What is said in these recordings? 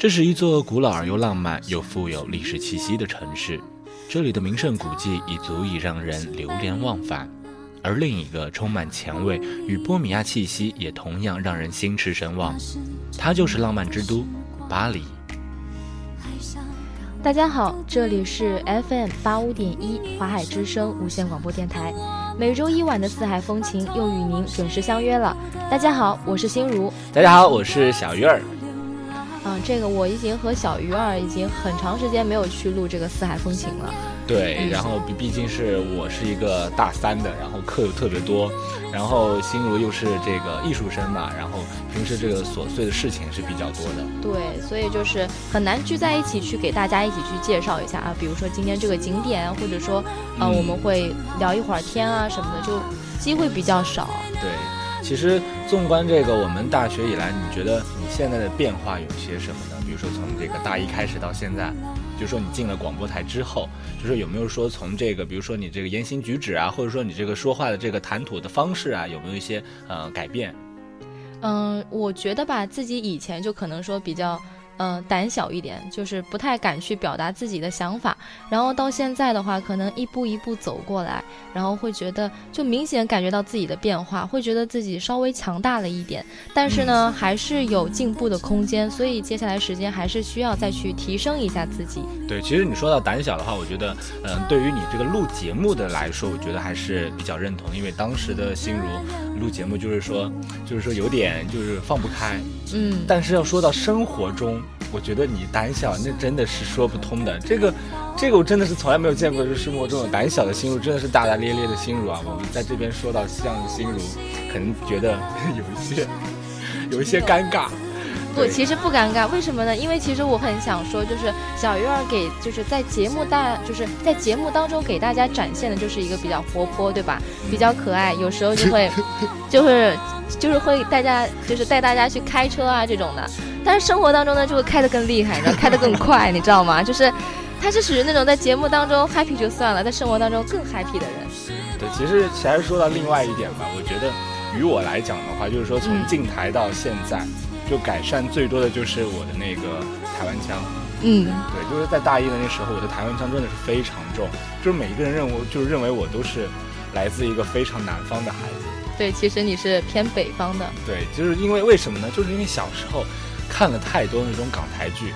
这是一座古老而又浪漫又富有历史气息的城市，这里的名胜古迹已足以让人流连忘返。而另一个充满前卫与波米亚气息，也同样让人心驰神往，它就是浪漫之都巴黎。大家好，这里是 FM 八五点一华海之声无线广播电台，每周一晚的四海风情又与您准时相约了。大家好，我是心如。大家好，我是小鱼儿。嗯，这个我已经和小鱼儿已经很长时间没有去录这个四海风情了。对，然后毕毕竟是我是一个大三的，然后课又特别多，然后心如又是这个艺术生嘛，然后平时这个琐碎的事情是比较多的。对，所以就是很难聚在一起去给大家一起去介绍一下啊，比如说今天这个景点，或者说呃我们会聊一会儿天啊什么的，就机会比较少。对，其实纵观这个我们大学以来，你觉得你现在的变化有些什么呢？比如说从这个大一开始到现在。就说你进了广播台之后，就说有没有说从这个，比如说你这个言行举止啊，或者说你这个说话的这个谈吐的方式啊，有没有一些呃改变？嗯，我觉得吧，自己以前就可能说比较。嗯，胆小一点，就是不太敢去表达自己的想法。然后到现在的话，可能一步一步走过来，然后会觉得就明显感觉到自己的变化，会觉得自己稍微强大了一点。但是呢，还是有进步的空间，所以接下来时间还是需要再去提升一下自己。对，其实你说到胆小的话，我觉得，嗯，对于你这个录节目的来说，我觉得还是比较认同，因为当时的心如录节目就是说，就是说有点就是放不开。嗯，但是要说到生活中。我觉得你胆小，那真的是说不通的。这个，这个我真的是从来没有见过，就是生活中有胆小的心如，真的是大大咧咧的心如啊。我们在这边说到像心如，可能觉得 有一些，有一些尴尬。不，其实不尴尬，为什么呢？因为其实我很想说，就是小鱼儿给，就是在节目大，就是在节目当中给大家展现的就是一个比较活泼，对吧？比较可爱，有时候就会，就是。就是会大家就是带大家去开车啊这种的，但是生活当中呢就会开得更厉害，然后开得更快，你知道吗？就是他是属于那种在节目当中 happy 就算了，在生活当中更 happy 的人。对，其实其实说到另外一点吧，我觉得于我来讲的话，就是说从进台到现在，就改善最多的就是我的那个台湾腔。嗯，对，就是在大一的那时候，我的台湾腔真的是非常重，就是每一个人认为就是认为我都是来自一个非常南方的孩子。对，其实你是偏北方的。对，就是因为为什么呢？就是因为小时候看了太多那种港台剧，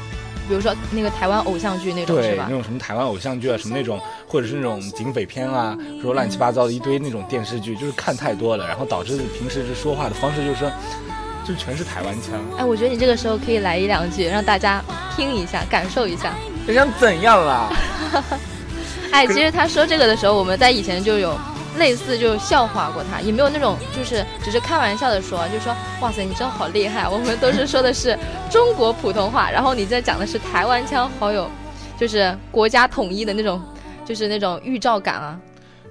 比如说那个台湾偶像剧那种，是吧？那种什么台湾偶像剧啊，什么那种，或者是那种警匪片啊，说乱七八糟的一堆那种电视剧，就是看太多了，然后导致平时是说话的方式就是说，就全是台湾腔。哎，我觉得你这个时候可以来一两句，让大家听一下，感受一下。你想怎样啦？哎，其实他说这个的时候，我们在以前就有。类似就笑话过他，也没有那种就是只是开玩笑的说，就说哇塞，你真的好厉害。我们都是说的是中国普通话，然后你在讲的是台湾腔，好有就是国家统一的那种，就是那种预兆感啊。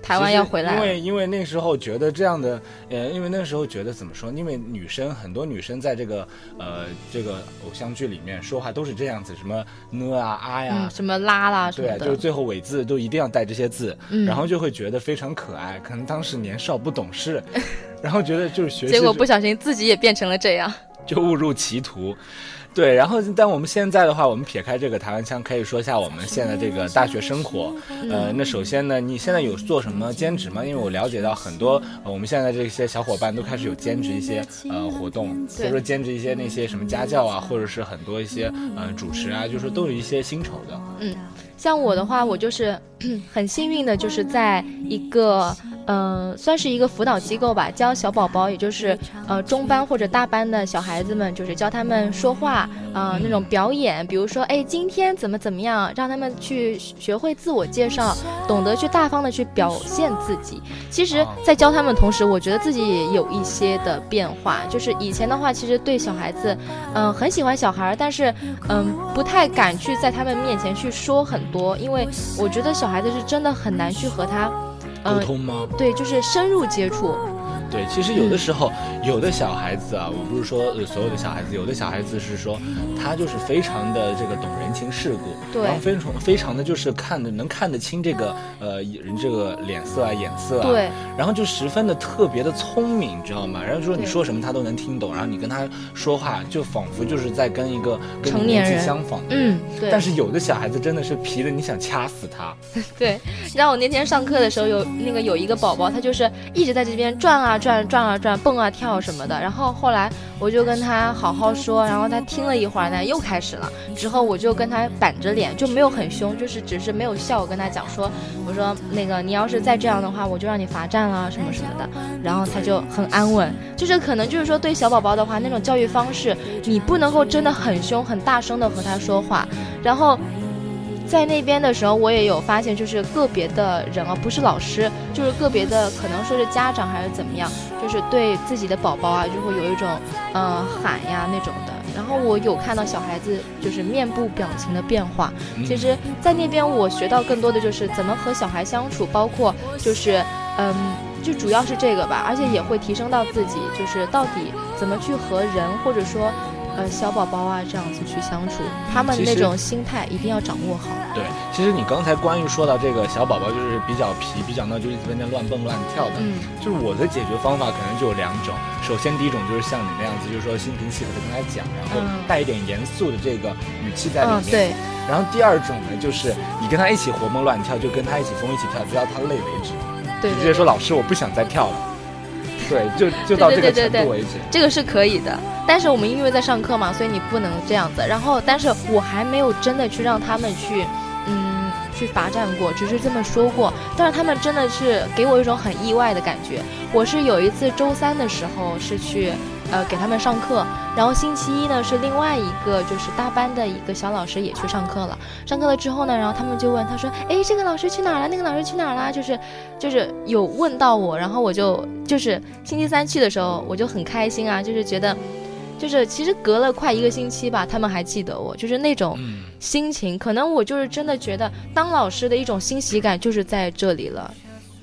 台湾要回来，因为因为那时候觉得这样的，呃，因为那时候觉得怎么说？因为女生很多女生在这个呃这个偶像剧里面说话都是这样子，什么呢啊啊呀，什么啦啦，对，就是最后尾字都一定要带这些字，然后就会觉得非常可爱。可能当时年少不懂事，然后觉得就是学习，结果不小心自己也变成了这样，就误入歧途。对，然后但我们现在的话，我们撇开这个台湾腔，可以说一下我们现在这个大学生活。呃，那首先呢，你现在有做什么兼职吗？因为我了解到很多我们现在这些小伙伴都开始有兼职一些呃活动，比如说兼职一些那些什么家教啊，或者是很多一些呃主持啊，就是都有一些薪酬的。嗯，像我的话，我就是 很幸运的，就是在一个。嗯，算是一个辅导机构吧，教小宝宝，也就是呃中班或者大班的小孩子们，就是教他们说话啊那种表演，比如说哎今天怎么怎么样，让他们去学会自我介绍，懂得去大方的去表现自己。其实，在教他们同时，我觉得自己也有一些的变化，就是以前的话，其实对小孩子，嗯很喜欢小孩，但是嗯不太敢去在他们面前去说很多，因为我觉得小孩子是真的很难去和他。沟通吗？对，就是深入接触。对，其实有的时候，有的小孩子啊，我不是说所有的小孩子，有的小孩子是说他就是非常的这个懂人情世故，对，然后非常非常的就是看的能看得清这个呃人这个脸色啊眼色啊，对，然后就十分的特别的聪明，你知道吗？然后就说你说什么他都能听懂，然后你跟他说话就仿佛就是在跟一个跟你年纪相仿的人，嗯，对。但是有的小孩子真的是皮的，你想掐死他。对，然后我那天上课的时候有那个有一个宝宝，他就是一直在这边转啊。转转啊转，蹦啊跳什么的，然后后来我就跟他好好说，然后他听了一会儿呢，又开始了。之后我就跟他板着脸，就没有很凶，就是只是没有笑。我跟他讲说，我说那个你要是再这样的话，我就让你罚站了什么什么的。然后他就很安稳，就是可能就是说对小宝宝的话，那种教育方式，你不能够真的很凶很大声的和他说话，然后。在那边的时候，我也有发现，就是个别的人啊，不是老师，就是个别的，可能说是家长还是怎么样，就是对自己的宝宝啊，就会有一种，呃，喊呀那种的。然后我有看到小孩子就是面部表情的变化。其实，在那边我学到更多的就是怎么和小孩相处，包括就是，嗯，就主要是这个吧，而且也会提升到自己，就是到底怎么去和人或者说。呃，小宝宝啊，这样子去相处，他们那种心态一定要掌握好。对，其实你刚才关于说到这个小宝宝，就是比较皮、比较闹，就一直在那乱蹦乱跳的。嗯，就是我的解决方法可能就有两种。首先，第一种就是像你那样子，就是说心平气和的跟他讲，然后带一点严肃的这个语气在里面。对。然后第二种呢，就是你跟他一起活蹦乱跳，就跟他一起疯一起跳，直到他累为止。对。直接说老师，我不想再跳了。对，就就到这个程度为止。这个是可以的。但是我们因为在上课嘛，所以你不能这样子。然后，但是我还没有真的去让他们去，嗯，去罚站过，只是这么说过。但是他们真的是给我一种很意外的感觉。我是有一次周三的时候是去，呃，给他们上课。然后星期一呢是另外一个就是大班的一个小老师也去上课了。上课了之后呢，然后他们就问他说：“哎，这个老师去哪儿了？那个老师去哪儿了？”就是，就是有问到我。然后我就就是星期三去的时候，我就很开心啊，就是觉得。就是其实隔了快一个星期吧，他们还记得我，就是那种心情，可能我就是真的觉得当老师的一种欣喜感就是在这里了。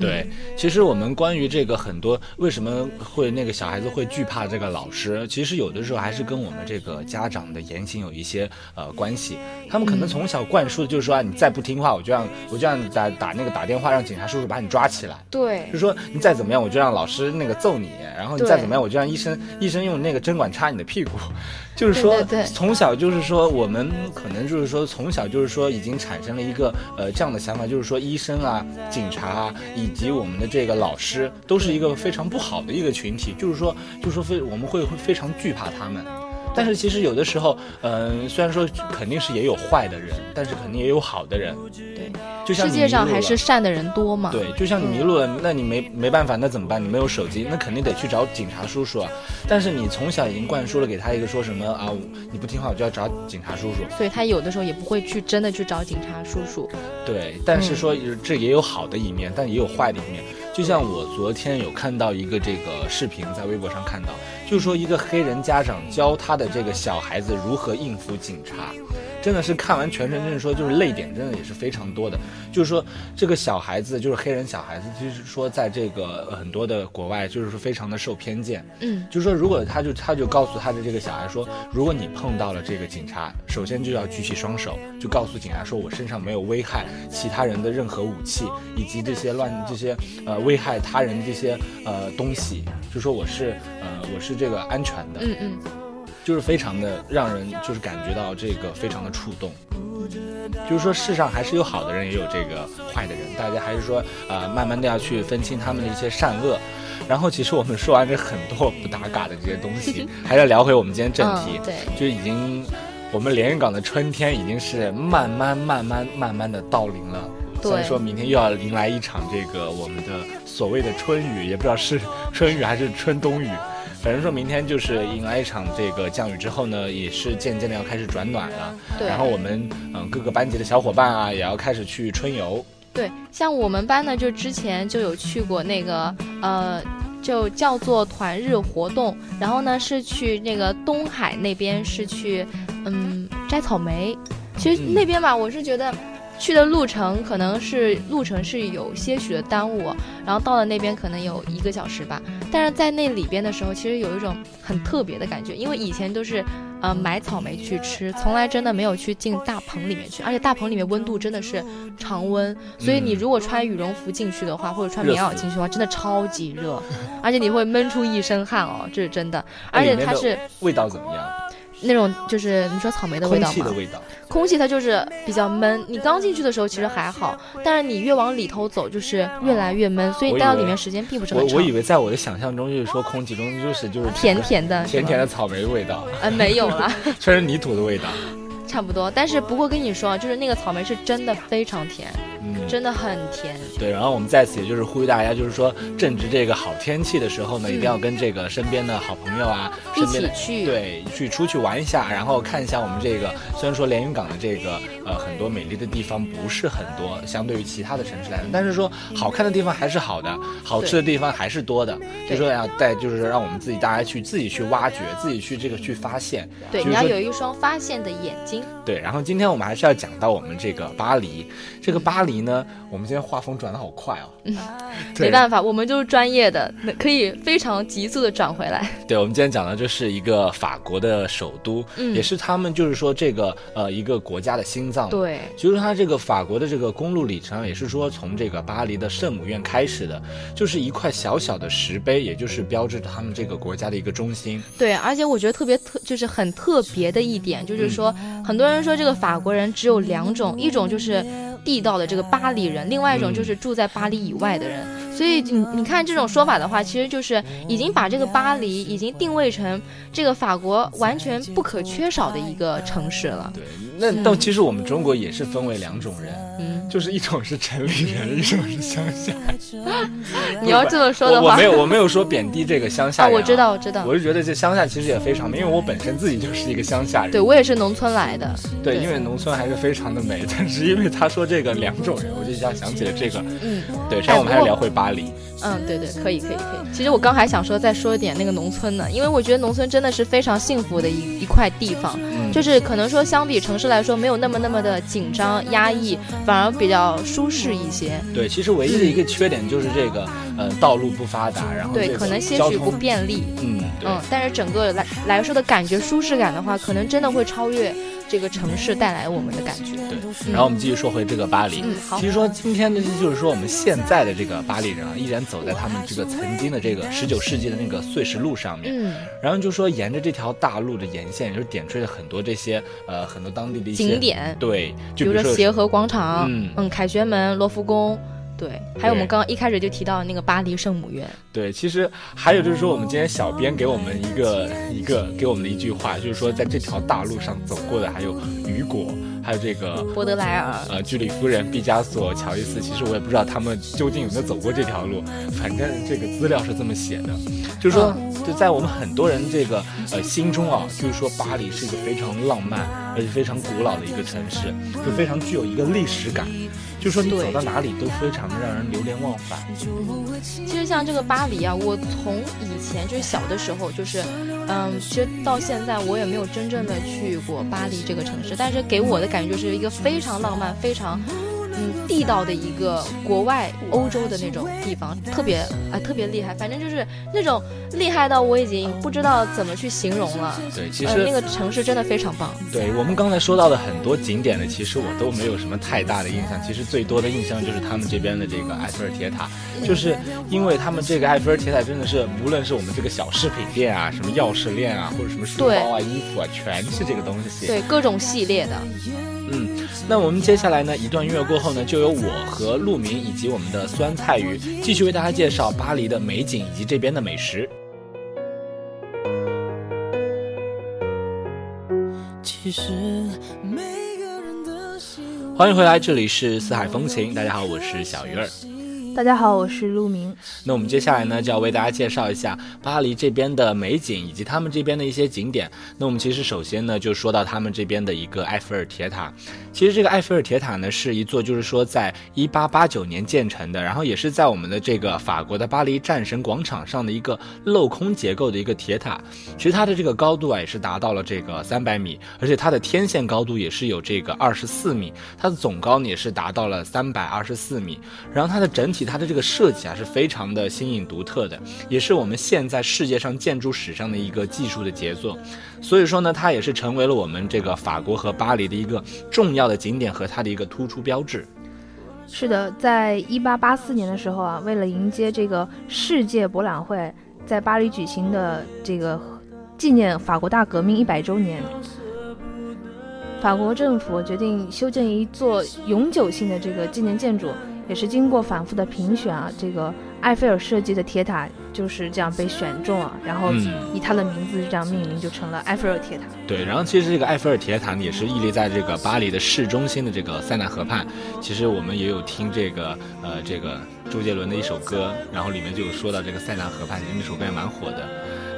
对，其实我们关于这个很多为什么会那个小孩子会惧怕这个老师，其实有的时候还是跟我们这个家长的言行有一些呃关系。他们可能从小灌输的就是说啊，你再不听话，我就让我就让打打那个打电话让警察叔叔把你抓起来。对，就是说你再怎么样，我就让老师那个揍你，然后你再怎么样，我就让医生医生用那个针管插你的屁股。就是说，从小就是说，我们可能就是说，从小就是说，已经产生了一个呃这样的想法，就是说，医生啊、警察啊，以及我们的这个老师，都是一个非常不好的一个群体。就是说，就是说非我们会会非常惧怕他们。但是其实有的时候，嗯，虽然说肯定是也有坏的人，但是肯定也有好的人。对，就像世界上还是善的人多嘛。对，就像你迷路了，那你没没办法，那怎么办？你没有手机，那肯定得去找警察叔叔啊。但是你从小已经灌输了给他一个说什么啊，你不听话我就要找警察叔叔。所以他有的时候也不会去真的去找警察叔叔。对，但是说这也有好的一面，但也有坏的一面。就像我昨天有看到一个这个视频，在微博上看到，就说一个黑人家长教他的这个小孩子如何应付警察。真的是看完全程，真的说就是泪点，真的也是非常多的。就是说这个小孩子，就是黑人小孩子，就是说在这个很多的国外，就是说非常的受偏见。嗯，就是说如果他就他就告诉他的这个小孩说，如果你碰到了这个警察，首先就要举起双手，就告诉警察说我身上没有危害其他人的任何武器，以及这些乱这些呃危害他人这些呃东西，就说我是呃我是这个安全的。嗯嗯。就是非常的让人就是感觉到这个非常的触动，就是说世上还是有好的人，也有这个坏的人，大家还是说呃慢慢的要去分清他们的一些善恶。然后其实我们说完这很多不搭嘎的这些东西，还是聊回我们今天正题，对，就已经我们连云港的春天已经是慢慢慢慢慢慢的到临了，所以说明天又要迎来一场这个我们的所谓的春雨，也不知道是春雨还是春冬雨。反正说明天就是迎来一场这个降雨之后呢，也是渐渐的要开始转暖了。对。然后我们嗯各个班级的小伙伴啊，也要开始去春游。对，像我们班呢，就之前就有去过那个呃，就叫做团日活动。然后呢，是去那个东海那边，是去嗯摘草莓。其实那边吧，我是觉得去的路程可能是路程是有些许的耽误，然后到了那边可能有一个小时吧。但是在那里边的时候，其实有一种很特别的感觉，因为以前都是呃买草莓去吃，从来真的没有去进大棚里面去，而且大棚里面温度真的是常温，所以你如果穿羽绒服进去的话，或者穿棉袄进去的话，真的超级热，而且你会闷出一身汗哦，这是真的。而且它是味道怎么样？那种就是你说草莓的味道吗？空气的味道，空气它就是比较闷。你刚进去的时候其实还好，但是你越往里头走就是越来越闷，所以待到里面时间并不是很长。我我以为在我的想象中就是说空气中就是就是甜甜的甜甜的草莓味道。呃，没有了，全是泥土的味道。差不多，但是不过跟你说，就是那个草莓是真的非常甜。真的很甜，对。然后我们在此也就是呼吁大家，就是说正值这个好天气的时候呢，一定要跟这个身边的好朋友啊，一起去，对，去出去玩一下，然后看一下我们这个。虽然说连云港的这个呃很多美丽的地方不是很多，相对于其他的城市来说，但是说好看的地方还是好的，好吃的地方还是多的。就说要带，就是让我们自己大家去自己去挖掘，自己去这个去发现。对，你要有一双发现的眼睛。对，然后今天我们还是要讲到我们这个巴黎，这个巴黎呢。我们今天画风转的好快哦，没办法，我们就是专业的，可以非常急速的转回来。对，我们今天讲的就是一个法国的首都，也是他们就是说这个呃一个国家的心脏。对，就是它这个法国的这个公路里程也是说从这个巴黎的圣母院开始的，就是一块小小的石碑，也就是标志着他们这个国家的一个中心。对，而且我觉得特别特就是很特别的一点，就是说很多人说这个法国人只有两种，一种就是。地道的这个巴黎人，另外一种就是住在巴黎以外的人，所以你你看这种说法的话，其实就是已经把这个巴黎已经定位成这个法国完全不可缺少的一个城市了。对，那到其实我们中国也是分为两种人，嗯，就是一种是城里人，一种是乡下。你要这么说的话，我没有我没有说贬低这个乡下。我知道我知道，我是觉得这乡下其实也非常美，因为我本身自己就是一个乡下人。对我也是农村来的。对，因为农村还是非常的美，但是因为他说。这个两种人，我就一下想起了这个。嗯，对，然后我们还是聊回巴黎。嗯，对对，可以可以可以。其实我刚还想说再说一点那个农村呢，因为我觉得农村真的是非常幸福的一一块地方，就是可能说相比城市来说没有那么那么的紧张压抑，反而比较舒适一些。对，其实唯一的一个缺点就是这个呃道路不发达，然后对可能些许不便利。嗯嗯，但是整个来来说的感觉舒适感的话，可能真的会超越。这个城市带来我们的感觉。对，然后我们继续说回这个巴黎。嗯，好。其实说今天呢，就是说我们现在的这个巴黎人啊，依然走在他们这个曾经的这个十九世纪的那个碎石路上面。嗯。然后就说沿着这条大路的沿线，就是点缀了很多这些呃很多当地的一些景点。对，比如说协和广场，嗯，凯旋门、罗浮宫。对，还有我们刚刚一开始就提到那个巴黎圣母院。对，其实还有就是说，我们今天小编给我们一个一个给我们的一句话，就是说，在这条大路上走过的还有雨果，还有这个波德莱尔，呃，居里夫人、毕加索、乔伊斯。其实我也不知道他们究竟有没有走过这条路，反正这个资料是这么写的，就是说，就在我们很多人这个呃心中啊，就是说巴黎是一个非常浪漫而且非常古老的一个城市，就非常具有一个历史感。就说你走到哪里都非常的让人流连忘返。其实像这个巴黎啊，我从以前就是小的时候，就是，嗯，其实到现在我也没有真正的去过巴黎这个城市，但是给我的感觉就是一个非常浪漫、非常。嗯，地道的一个国外欧洲的那种地方，特别啊，特别厉害。反正就是那种厉害到我已经不知道怎么去形容了。对，其实那个城市真的非常棒。对我们刚才说到的很多景点呢，其实我都没有什么太大的印象。其实最多的印象就是他们这边的这个埃菲尔铁塔，就是因为他们这个埃菲尔铁塔真的是，无论是我们这个小饰品店啊，什么钥匙链啊，或者什么书包啊、衣服啊，全是这个东西。对，各种系列的。嗯，那我们接下来呢，一段音乐过后呢，就由我和陆明以及我们的酸菜鱼继续为大家介绍巴黎的美景以及这边的美食。其实每个人的欢迎回来，这里是四海风情，大家好，我是小鱼儿。大家好，我是陆明。那我们接下来呢，就要为大家介绍一下巴黎这边的美景以及他们这边的一些景点。那我们其实首先呢，就说到他们这边的一个埃菲尔铁塔。其实这个埃菲尔铁塔呢，是一座就是说在一八八九年建成的，然后也是在我们的这个法国的巴黎战神广场上的一个镂空结构的一个铁塔。其实它的这个高度啊，也是达到了这个三百米，而且它的天线高度也是有这个二十四米，它的总高呢也是达到了三百二十四米。然后它的整体它的这个设计啊是非常的新颖独特的，也是我们现在世界上建筑史上的一个技术的杰作。所以说呢，它也是成为了我们这个法国和巴黎的一个重要的景点和它的一个突出标志。是的，在一八八四年的时候啊，为了迎接这个世界博览会在巴黎举行的这个纪念法国大革命一百周年，法国政府决定修建一座永久性的这个纪念建筑。也是经过反复的评选啊，这个埃菲尔设计的铁塔就是这样被选中啊，然后以他的名字这样命名，就成了埃菲尔铁塔。对，然后其实这个埃菲尔铁塔呢，也是屹立在这个巴黎的市中心的这个塞纳河畔。其实我们也有听这个呃这个周杰伦的一首歌，然后里面就有说到这个塞纳河畔，其实那首歌也蛮火的。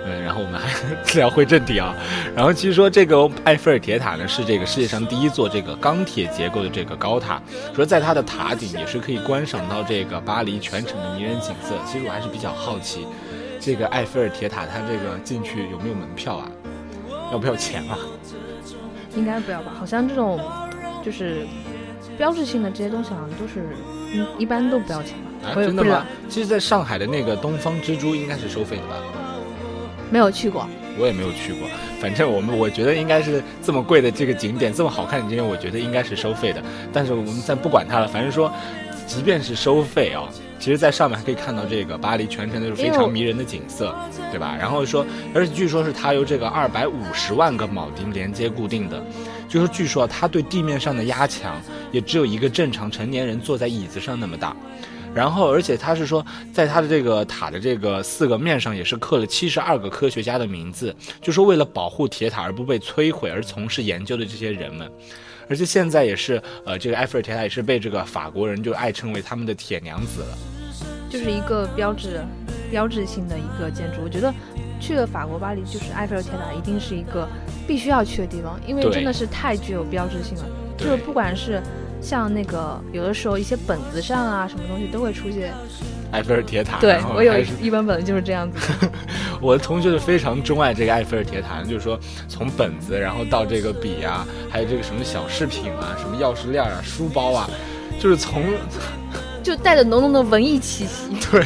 嗯，然后我们还 聊回正题啊。然后其实说这个埃菲尔铁塔呢，是这个世界上第一座这个钢铁结构的这个高塔。说在它的塔顶也是可以观赏到这个巴黎全城的迷人景色。其实我还是比较好奇，这个埃菲尔铁塔它这个进去有没有门票啊？要不要钱啊？应该不要吧？好像这种就是标志性的这些东西，好像都是一般都不要钱吧？啊，真的吗？其实在上海的那个东方之珠应该是收费的吧？没有去过，我也没有去过。反正我们我觉得应该是这么贵的这个景点，这么好看的景点，我觉得应该是收费的。但是我们暂不管它了。反正说，即便是收费啊，其实在上面还可以看到这个巴黎全城都是非常迷人的景色，对吧？然后说，而且据说是它由这个二百五十万个铆钉连接固定的，就是据说它对地面上的压强也只有一个正常成年人坐在椅子上那么大。然后，而且他是说，在他的这个塔的这个四个面上，也是刻了七十二个科学家的名字，就是为了保护铁塔而不被摧毁而从事研究的这些人们。而且现在也是，呃，这个埃菲尔铁塔也是被这个法国人就爱称为他们的铁娘子了。就是一个标志、标志性的一个建筑。我觉得去了法国巴黎，就是埃菲尔铁塔一定是一个必须要去的地方，因为真的是太具有标志性了。就是不管是。像那个有的时候一些本子上啊，什么东西都会出现埃菲尔铁塔。对我有一本本子就是这样子。我的同学就非常钟爱这个埃菲尔铁塔，就是说从本子，然后到这个笔啊，还有这个什么小饰品啊，什么钥匙链啊、书包啊，就是从。就带着浓浓的文艺气息。对，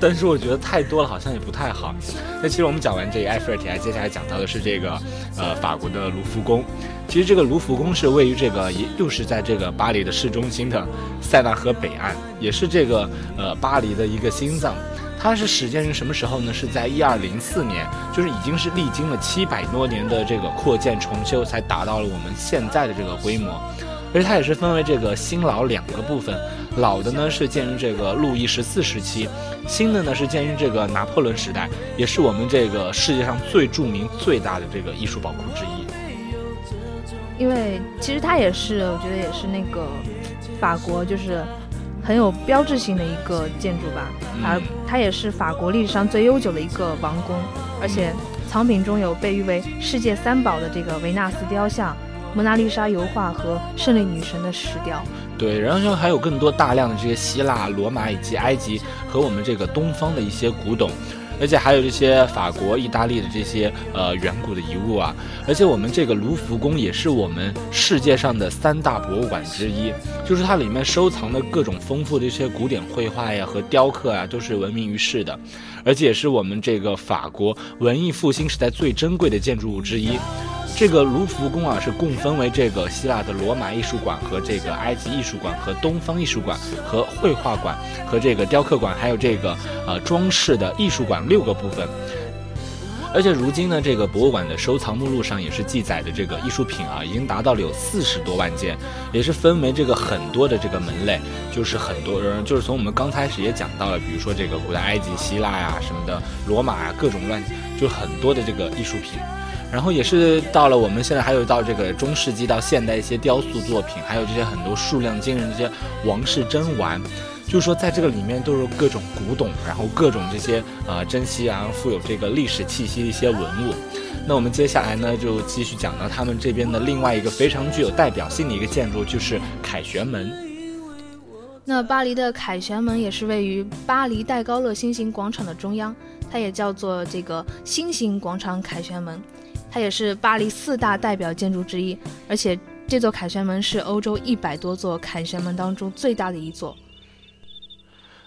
但是我觉得太多了，好像也不太好。那其实我们讲完这个埃菲尔铁塔，接下来讲到的是这个，呃，法国的卢浮宫。其实这个卢浮宫是位于这个，也又是在这个巴黎的市中心的塞纳河北岸，也是这个呃巴黎的一个心脏。它是始建于什么时候呢？是在一二零四年，就是已经是历经了七百多年的这个扩建重修，才达到了我们现在的这个规模。而且它也是分为这个新老两个部分。老的呢是建于这个路易十四时期，新的呢是建于这个拿破仑时代，也是我们这个世界上最著名、最大的这个艺术宝库之一。因为其实它也是，我觉得也是那个法国就是很有标志性的一个建筑吧。而它也是法国历史上最悠久的一个王宫，而且藏品中有被誉为世界三宝的这个维纳斯雕像。蒙娜丽莎油画和胜利女神的石雕，对，然后还有更多大量的这些希腊、罗马以及埃及和我们这个东方的一些古董，而且还有这些法国、意大利的这些呃远古的遗物啊，而且我们这个卢浮宫也是我们世界上的三大博物馆之一，就是它里面收藏的各种丰富的一些古典绘画呀和雕刻啊都是闻名于世的，而且也是我们这个法国文艺复兴时代最珍贵的建筑物之一。这个卢浮宫啊，是共分为这个希腊的罗马艺术馆和这个埃及艺术馆和东方艺术馆和绘画馆和这个雕刻馆，还有这个呃装饰的艺术馆六个部分。而且如今呢，这个博物馆的收藏目录上也是记载的这个艺术品啊，已经达到了有四十多万件，也是分为这个很多的这个门类，就是很多人就是从我们刚开始也讲到了，比如说这个古代埃及、希腊呀什么的，罗马呀各种乱，就很多的这个艺术品。然后也是到了我们现在还有到这个中世纪到现代一些雕塑作品，还有这些很多数量惊人这些王室珍玩，就是说在这个里面都是各种古董，然后各种这些呃珍稀啊富有这个历史气息的一些文物。那我们接下来呢就继续讲到他们这边的另外一个非常具有代表性的一个建筑，就是凯旋门。那巴黎的凯旋门也是位于巴黎戴高乐新型广场的中央，它也叫做这个新型广场凯旋门，它也是巴黎四大代表建筑之一，而且这座凯旋门是欧洲一百多座凯旋门当中最大的一座。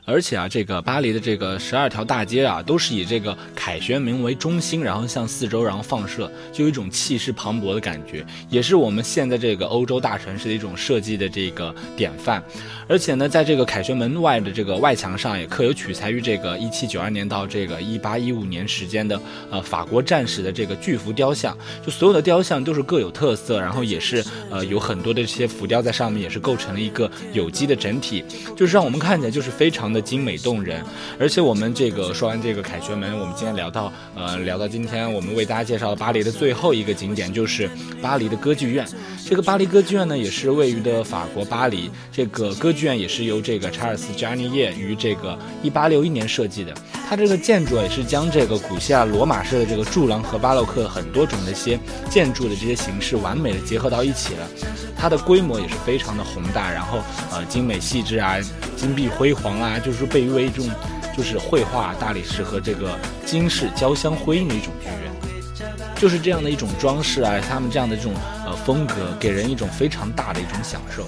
而且啊，这个巴黎的这个十二条大街啊，都是以这个凯旋门为中心，然后向四周然后放射，就有一种气势磅礴的感觉，也是我们现在这个欧洲大城市的一种设计的这个典范。而且呢，在这个凯旋门外的这个外墙上，也刻有取材于这个一七九二年到这个一八一五年时间的呃法国战士的这个巨幅雕像。就所有的雕像都是各有特色，然后也是呃有很多的这些浮雕在上面，也是构成了一个有机的整体，就是让我们看起来就是非常的精美动人。而且我们这个说完这个凯旋门，我们今天聊到呃聊到今天我们为大家介绍巴黎的最后一个景点就是巴黎的歌剧院。这个巴黎歌剧院呢，也是位于的法国巴黎。这个歌剧院也是由这个查尔斯·加尼耶于这个一八六一年设计的。它这个建筑啊也是将这个古希腊罗马式的这个柱廊和巴洛克很多种的一些建筑的这些形式完美的结合到一起了。它的规模也是非常的宏大，然后呃精美细致啊，金碧辉煌啊，就是被誉为一种就是绘画大理石和这个金饰交相辉映的一种剧院。就是这样的一种装饰啊，他们这样的这种呃风格，给人一种非常大的一种享受。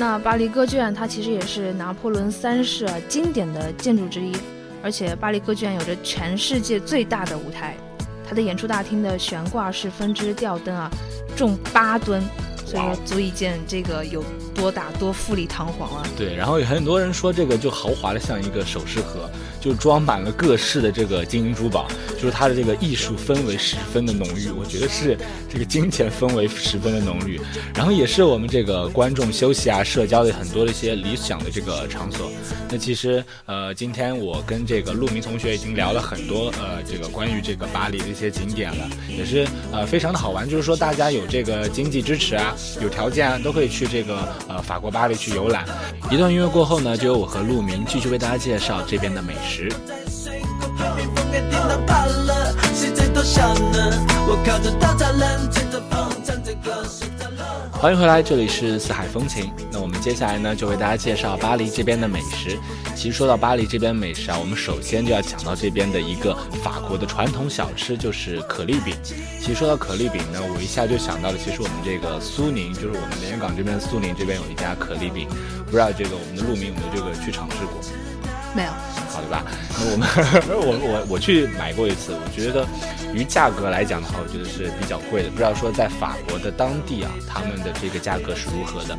那巴黎歌剧院它其实也是拿破仑三世啊经典的建筑之一，而且巴黎歌剧院有着全世界最大的舞台，它的演出大厅的悬挂式分支吊灯啊，重八吨。所以足以见这个有多大多富丽堂皇了。对，然后有很多人说这个就豪华的像一个首饰盒，就装满了各式的这个金银珠宝，就是它的这个艺术氛围十分的浓郁。我觉得是这个金钱氛围十分的浓郁，然后也是我们这个观众休息啊、社交的很多的一些理想的这个场所。那其实呃，今天我跟这个陆明同学已经聊了很多呃，这个关于这个巴黎的一些景点了，也是呃非常的好玩。就是说大家有这个经济支持啊。有条件啊，都可以去这个呃法国巴黎去游览。一段音乐过后呢，就由我和陆明继续为大家介绍这边的美食。欢迎回来，这里是四海风情。那我们接下来呢，就为大家介绍巴黎这边的美食。其实说到巴黎这边美食啊，我们首先就要讲到这边的一个法国的传统小吃，就是可丽饼。其实说到可丽饼呢，我一下就想到了，其实我们这个苏宁，就是我们连云港这边苏宁这边有一家可丽饼，不知道这个我们的陆明有没有这个去尝试过？没有。好的吧？那我们 我我我去买过一次，我觉得于价格来讲的话，我觉得是比较贵的。不知道说在法国的当地啊，他们的这个价格是如何的？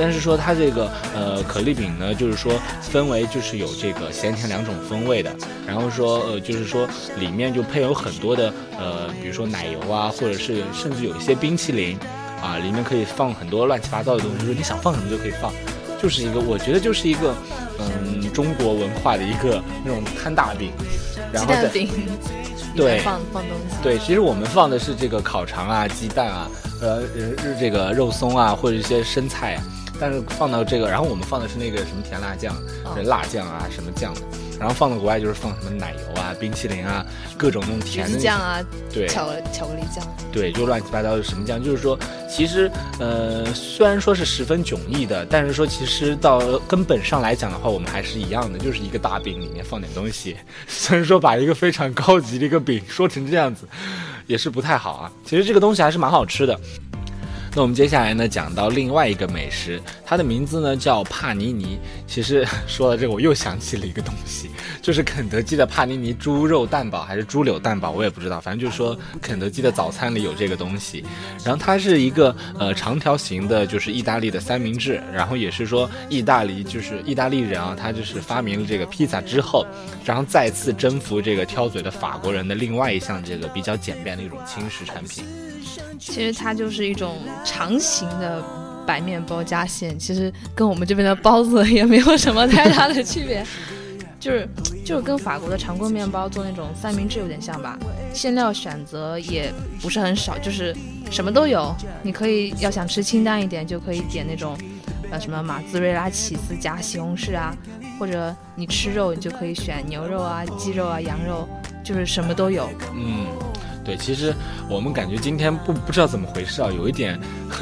但是说它这个呃可丽饼呢，就是说分为就是有这个咸甜两种风味的，然后说呃就是说里面就配有很多的呃比如说奶油啊，或者是甚至有一些冰淇淋啊，里面可以放很多乱七八糟的东西，就是你想放什么就可以放。就是一个，我觉得就是一个，嗯，中国文化的一个那种摊大饼，然后对，放放东西，对，其实我们放的是这个烤肠啊、鸡蛋啊，呃，日这个肉松啊，或者一些生菜啊，但是放到这个，然后我们放的是那个什么甜辣酱，辣酱啊，什么酱的。然后放到国外就是放什么奶油啊、冰淇淋啊，各种那种甜的酱啊，对，巧巧克力酱，对，就乱七八糟的什么酱。就是说，其实呃，虽然说是十分迥异的，但是说其实到根本上来讲的话，我们还是一样的，就是一个大饼里面放点东西。虽然说把一个非常高级的一个饼说成这样子，也是不太好啊。其实这个东西还是蛮好吃的。那我们接下来呢，讲到另外一个美食，它的名字呢叫帕尼尼。其实说到这个，我又想起了一个东西，就是肯德基的帕尼尼猪肉蛋堡还是猪柳蛋堡，我也不知道。反正就是说，肯德基的早餐里有这个东西。然后它是一个呃长条形的，就是意大利的三明治。然后也是说，意大利就是意大利人啊，他就是发明了这个披萨之后，然后再次征服这个挑嘴的法国人的另外一项这个比较简便的一种轻食产品。其实它就是一种长形的白面包加馅，其实跟我们这边的包子也没有什么太大的区别，就是就是跟法国的长棍面包做那种三明治有点像吧。馅料选择也不是很少，就是什么都有。你可以要想吃清淡一点，就可以点那种呃什么马兹瑞拉起司加西红柿啊，或者你吃肉你就可以选牛肉啊、鸡肉啊、羊肉，就是什么都有。嗯。对，其实我们感觉今天不不知道怎么回事啊，有一点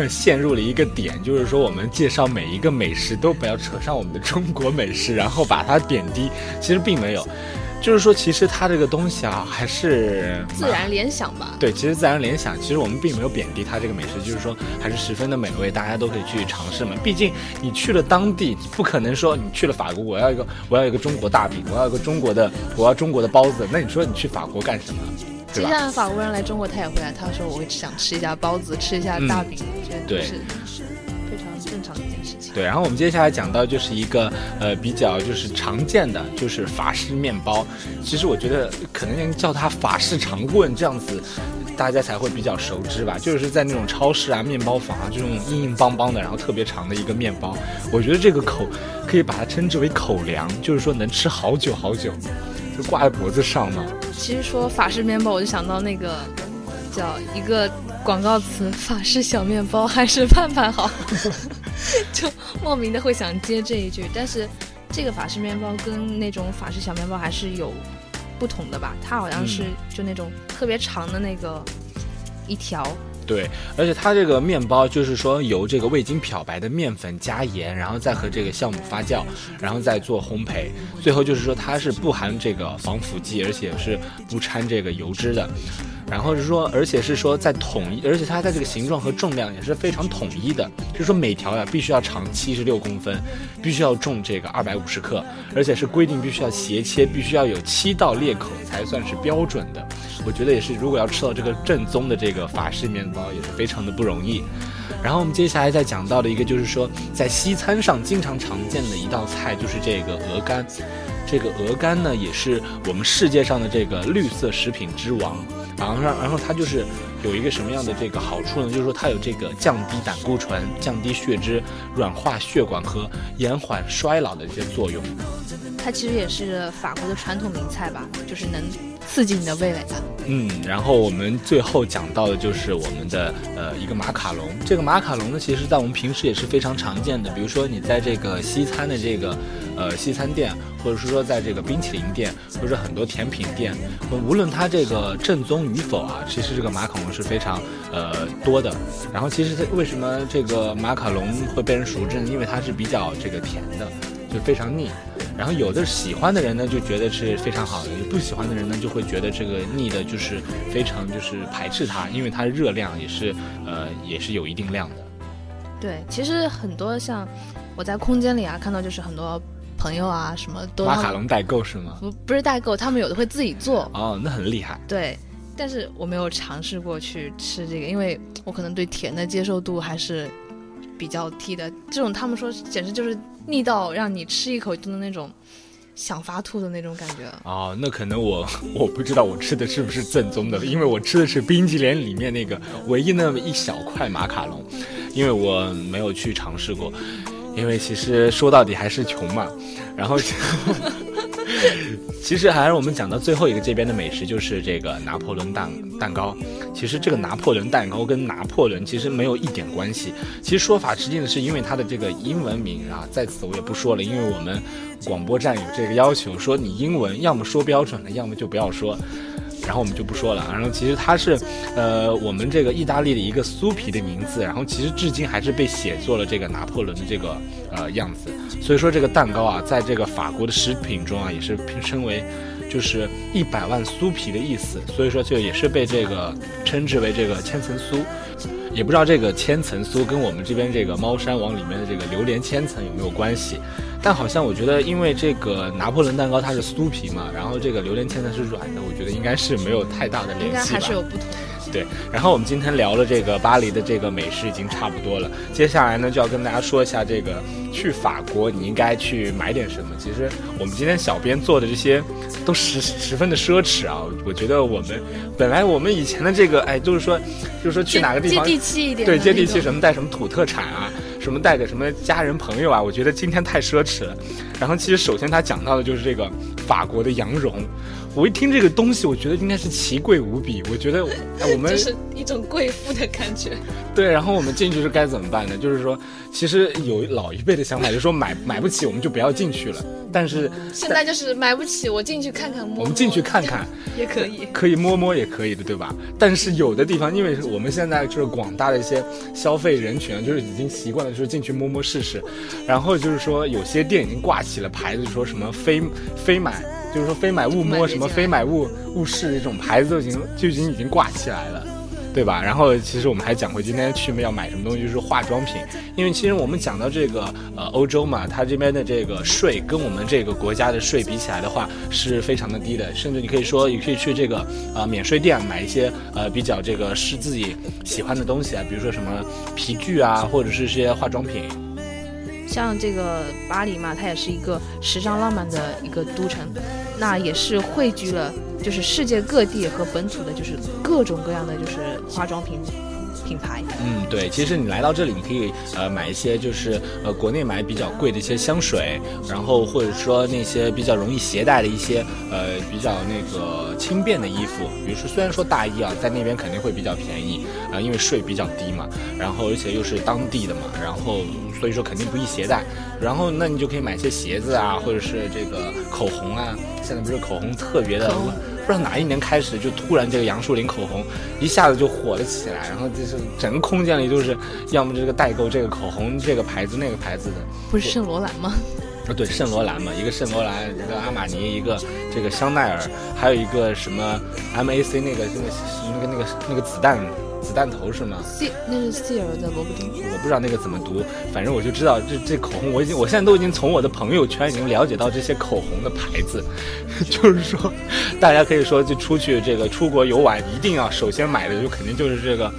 陷入了一个点，就是说我们介绍每一个美食都不要扯上我们的中国美食，然后把它贬低。其实并没有，就是说其实它这个东西啊，还是自然联想吧。对，其实自然联想，其实我们并没有贬低它这个美食，就是说还是十分的美味，大家都可以去尝试嘛。毕竟你去了当地，你不可能说你去了法国，我要一个我要一个中国大饼，我要一个中国的我要中国的包子，那你说你去法国干什么？接下来法国人来中国，他也会来。他说：“我想吃一下包子，吃一下大饼。”我觉得是非常正常的一件事情。对，然后我们接下来讲到就是一个呃比较就是常见的就是法式面包。其实我觉得可能叫它法式长棍这样子，大家才会比较熟知吧。就是在那种超市啊、面包房啊，这种硬硬邦邦的，然后特别长的一个面包。我觉得这个口可以把它称之为口粮，就是说能吃好久好久。就挂在脖子上嘛。其实说法式面包，我就想到那个叫一个广告词：“法式小面包还是盼盼好。”就莫名的会想接这一句。但是这个法式面包跟那种法式小面包还是有不同的吧？它好像是就那种特别长的那个一条。对，而且它这个面包就是说由这个未经漂白的面粉加盐，然后再和这个酵母发酵，然后再做烘焙，最后就是说它是不含这个防腐剂，而且是不掺这个油脂的。然后是说，而且是说在统一，而且它在这个形状和重量也是非常统一的，就是说每条呀必须要长七十六公分，必须要重这个二百五十克，而且是规定必须要斜切，必须要有七道裂口才算是标准的。我觉得也是，如果要吃到这个正宗的这个法式面包，也是非常的不容易。然后我们接下来再讲到的一个就是说，在西餐上经常常见的一道菜就是这个鹅肝，这个鹅肝呢也是我们世界上的这个绿色食品之王。然后，然后它就是有一个什么样的这个好处呢？就是说它有这个降低胆固醇、降低血脂、软化血管和延缓衰老的一些作用。它其实也是法国的传统名菜吧，就是能刺激你的味蕾的。嗯，然后我们最后讲到的就是我们的呃一个马卡龙。这个马卡龙呢，其实在我们平时也是非常常见的。比如说你在这个西餐的这个呃西餐店。或者是说，在这个冰淇淋店，或者很多甜品店，无论它这个正宗与否啊，其实这个马卡龙是非常呃多的。然后，其实它为什么这个马卡龙会被人熟知呢？因为它是比较这个甜的，就非常腻。然后，有的喜欢的人呢，就觉得是非常好的；，不喜欢的人呢，就会觉得这个腻的，就是非常就是排斥它，因为它的热量也是呃也是有一定量的。对，其实很多像我在空间里啊看到，就是很多。朋友啊，什么都马卡龙代购是吗？不，不是代购，他们有的会自己做。哦，那很厉害。对，但是我没有尝试过去吃这个，因为我可能对甜的接受度还是比较低的。这种他们说简直就是腻到让你吃一口就能那种想发吐的那种感觉。哦，那可能我 我不知道我吃的是不是正宗的，因为我吃的是冰淇淋里面那个唯一那么一小块马卡龙，因为我没有去尝试过。因为其实说到底还是穷嘛，然后，其实还是我们讲到最后一个这边的美食就是这个拿破仑蛋蛋糕。其实这个拿破仑蛋糕跟拿破仑其实没有一点关系。其实说法实际的是因为它的这个英文名啊，在此我也不说了，因为我们广播站有这个要求，说你英文要么说标准了，要么就不要说。然后我们就不说了。然后其实它是，呃，我们这个意大利的一个酥皮的名字。然后其实至今还是被写作了这个拿破仑的这个呃样子。所以说这个蛋糕啊，在这个法国的食品中啊，也是被称为就是一百万酥皮的意思。所以说就也是被这个称之为这个千层酥。也不知道这个千层酥跟我们这边这个猫山王里面的这个榴莲千层有没有关系？但好像我觉得，因为这个拿破仑蛋糕它是酥皮嘛，然后这个榴莲千层是软的，我觉得应该是没有太大的联系吧。还是有不同。对，然后我们今天聊了这个巴黎的这个美食已经差不多了，接下来呢就要跟大家说一下这个去法国你应该去买点什么。其实我们今天小编做的这些都十十分的奢侈啊，我觉得我们本来我们以前的这个哎就是说就是说去哪个地方接地气一点，对接地气什么带什么土特产啊。什么带着什么家人朋友啊？我觉得今天太奢侈了。然后其实首先他讲到的就是这个法国的羊绒，我一听这个东西，我觉得应该是奇贵无比。我觉得我们 就是一种贵妇的感觉。对，然后我们进去是该怎么办呢？就是说，其实有老一辈的想法，就是说买买不起我们就不要进去了。但是现在就是买不起，我进去看看摸。我们进去看看 也可以，可以摸摸也可以的，对吧？但是有的地方，因为我们现在就是广大的一些消费人群啊，就是已经习惯了，就是进去摸摸试试。然后就是说，有些店已经挂起了牌子，说什么非非买。就是说，非买勿摸，什么非买勿勿试，这种牌子都已经就已经已经挂起来了，对吧？然后，其实我们还讲过今天去要买什么东西，就是化妆品。因为其实我们讲到这个呃欧洲嘛，它这边的这个税跟我们这个国家的税比起来的话，是非常的低的。甚至你可以说，你可以去这个呃免税店买一些呃比较这个是自己喜欢的东西啊，比如说什么皮具啊，或者是些化妆品。像这个巴黎嘛，它也是一个时尚浪漫的一个都城，那也是汇聚了就是世界各地和本土的，就是各种各样的就是化妆品品牌。嗯，对，其实你来到这里，你可以呃买一些就是呃国内买比较贵的一些香水，然后或者说那些比较容易携带的一些呃比较那个轻便的衣服，比如说虽然说大衣啊在那边肯定会比较便宜啊，因为税比较低嘛，然后而且又是当地的嘛，然后。所以说肯定不易携带，然后那你就可以买些鞋子啊，或者是这个口红啊。现在不是口红特别的，不知道哪一年开始就突然这个杨树林口红一下子就火了起来，然后就是整个空间里都是要么这个代购这个口红这个牌子那个牌子的。不是圣罗兰吗？啊，对，圣罗兰嘛，一个圣罗兰，一个阿玛尼，一个这个香奈儿，还有一个什么 MAC 那个那个那个那个那个子弹。子弹头是吗？谢，那是谢尔的萝卜丁。我不知道那个怎么读，反正我就知道这这口红，我已经我现在都已经从我的朋友圈已经了解到这些口红的牌子，就是说，大家可以说就出去这个出国游玩，一定要首先买的就肯定就是这个。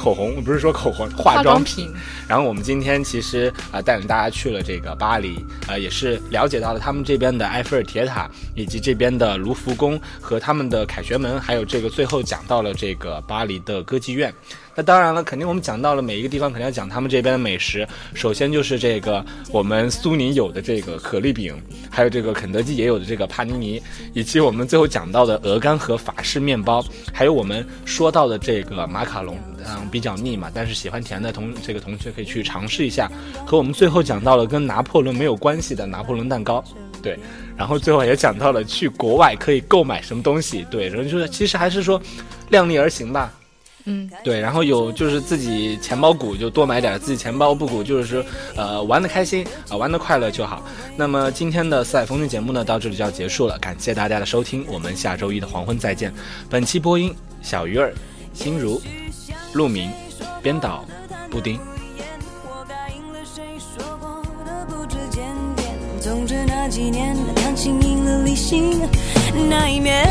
口红不是说口红，化妆品。然后我们今天其实啊带领大家去了这个巴黎，呃也是了解到了他们这边的埃菲尔铁塔，以及这边的卢浮宫和他们的凯旋门，还有这个最后讲到了这个巴黎的歌剧院。那当然了，肯定我们讲到了每一个地方，肯定要讲他们这边的美食。首先就是这个我们苏宁有的这个可丽饼，还有这个肯德基也有的这个帕尼尼，以及我们最后讲到的鹅肝和法式面包，还有我们说到的这个马卡龙，嗯，比较腻嘛，但是喜欢甜的同这个同学可以去尝试一下。和我们最后讲到了跟拿破仑没有关系的拿破仑蛋糕，对，然后最后也讲到了去国外可以购买什么东西，对，然后就是其实还是说量力而行吧。嗯，对，然后有就是自己钱包鼓就多买点，自己钱包不鼓就是说，呃，玩的开心啊，玩的快乐就好。那么今天的四海风云节目呢，到这里就要结束了，感谢大家的收听，我们下周一的黄昏再见。本期播音：小鱼儿、心如、陆明，编导：布丁。总之那几年，感情赢了理性，那一面。